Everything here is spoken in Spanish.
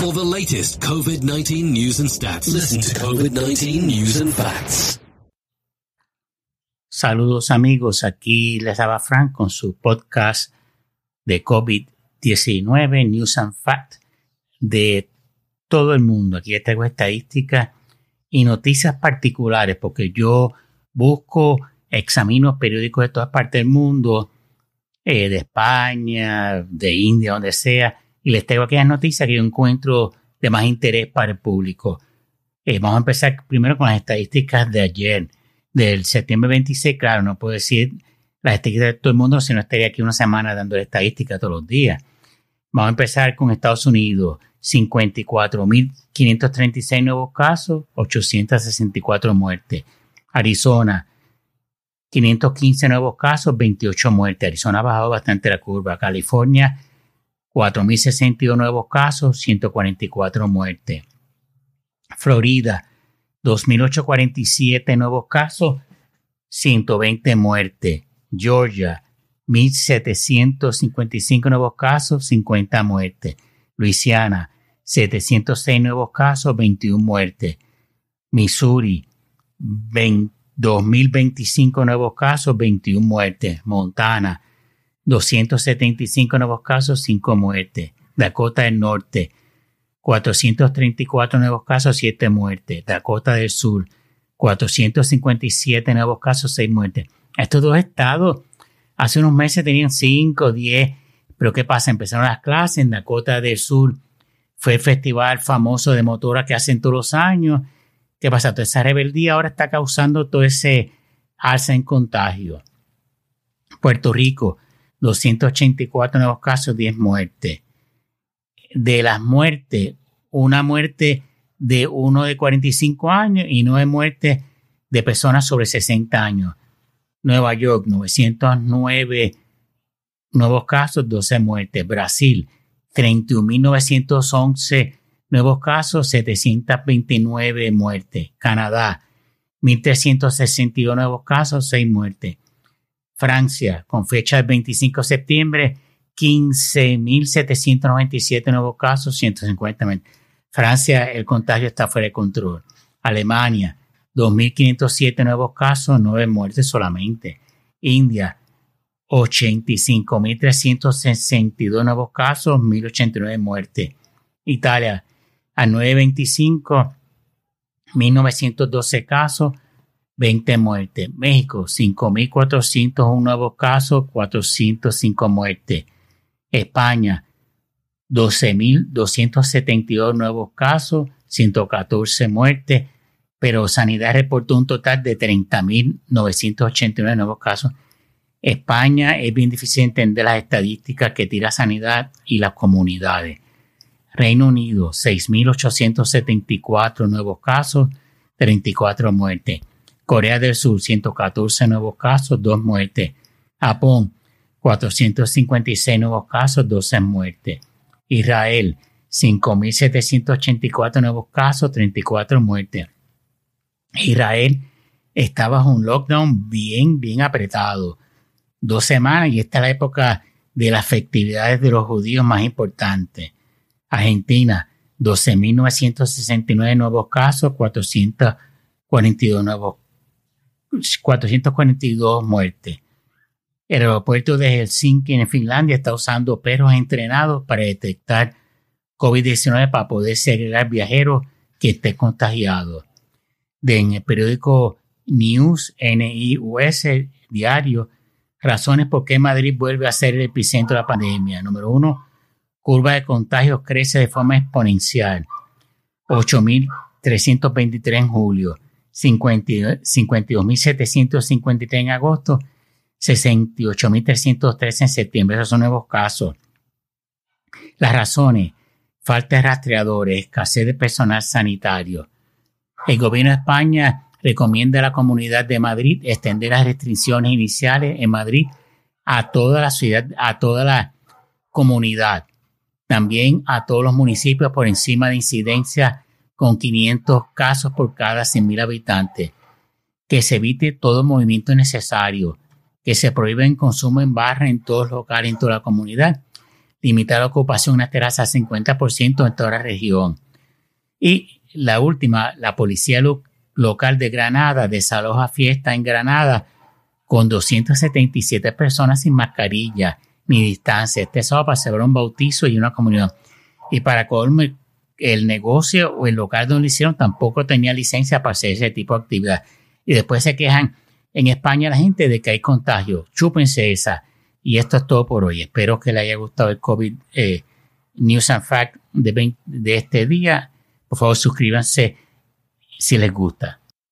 For the latest COVID 19 news and stats, listen to COVID 19 News and Facts. Saludos amigos, aquí les daba Frank con su podcast de COVID-19 News and Facts de todo el mundo. Aquí les traigo estadísticas y noticias particulares porque yo busco, examino periódicos de todas partes del mundo, eh, de España, de India, donde sea, y les traigo aquellas noticias que yo encuentro de más interés para el público. Eh, vamos a empezar primero con las estadísticas de ayer, del septiembre 26. Claro, no puedo decir las estadísticas de todo el mundo si no estaría aquí una semana dando estadísticas todos los días. Vamos a empezar con Estados Unidos. 54.536 nuevos casos, 864 muertes. Arizona, 515 nuevos casos, 28 muertes. Arizona ha bajado bastante la curva. California, 4.062 nuevos casos, 144 muertes. Florida, 2.847 nuevos casos, 120 muertes. Georgia, 1.755 nuevos casos, 50 muertes. Luisiana, 706 nuevos casos, 21 muertes. Missouri, 2.025 nuevos casos, 21 muertes. Montana, 275 nuevos casos, 5 muertes. Dakota del Norte, 434 nuevos casos, 7 muertes. Dakota del Sur, 457 nuevos casos, 6 muertes. Estos dos estados hace unos meses tenían 5, 10, pero ¿qué pasa? Empezaron las clases en Dakota del Sur. Fue el festival famoso de motora que hacen todos los años. ¿Qué pasa? Toda esa rebeldía ahora está causando todo ese alza en contagio. Puerto Rico, 284 nuevos casos, 10 muertes. De las muertes, una muerte de uno de 45 años y nueve muertes de personas sobre 60 años. Nueva York, 909 nuevos casos, 12 muertes. Brasil, 31.911 nuevos casos, 729 muertes. Canadá, 1.362 nuevos casos, 6 muertes. Francia, con fecha del 25 de septiembre, 15.797 nuevos casos, 150 muertes. Francia, el contagio está fuera de control. Alemania, 2.507 nuevos casos, 9 muertes solamente. India, 85.362 nuevos casos, 1.089 muertes. Italia, a 925, 1.912 casos, 20 muertes. México, 5.401 nuevos casos, 405 muertes. España, 12.272 nuevos casos, 114 muertes, pero Sanidad reportó un total de 30.989 nuevos casos. España es bien difícil entender las estadísticas que tira Sanidad y las comunidades. Reino Unido, 6.874 nuevos casos, 34 muertes. Corea del Sur, 114 nuevos casos, 2 muertes. Japón, 456 nuevos casos, 12 muertes. Israel, 5.784 nuevos casos, 34 muertes. Israel está bajo un lockdown bien, bien apretado. Dos semanas y esta es la época de las festividades de los judíos más importantes. Argentina, 12.969 nuevos casos, 442 nuevos 442 muertes. El aeropuerto de Helsinki en Finlandia está usando perros entrenados para detectar COVID-19 para poder segregar viajeros que estén contagiados. en el periódico News, NIUS, diario, razones por qué Madrid vuelve a ser el epicentro de la pandemia. Número uno, curva de contagios crece de forma exponencial. 8.323 en julio, 52.753 en agosto, 68.313 en septiembre. Esos son nuevos casos. Las razones, falta de rastreadores, escasez de personal sanitario. El gobierno de España recomienda a la Comunidad de Madrid extender las restricciones iniciales en Madrid a toda la ciudad, a toda la comunidad, también a todos los municipios por encima de incidencia con 500 casos por cada 100.000 habitantes, que se evite todo movimiento innecesario, que se prohíbe el consumo en barra en todos los locales en toda la comunidad. limitar la ocupación de una terraza al 50% en toda la región. Y la última, la policía local de Granada desaloja fiesta en Granada con 277 personas sin mascarilla ni distancia. Este sábado para celebrar un bautizo y una comunión. Y para colmo, negocio o el local donde lo hicieron tampoco tenía licencia para hacer ese tipo de actividad. Y después se quejan en España la gente de que hay contagio. Chúpense esa. Y esto es todo por hoy. Espero que les haya gustado el COVID eh, News and Fact de, de este día. Por favor, suscríbanse si les gusta.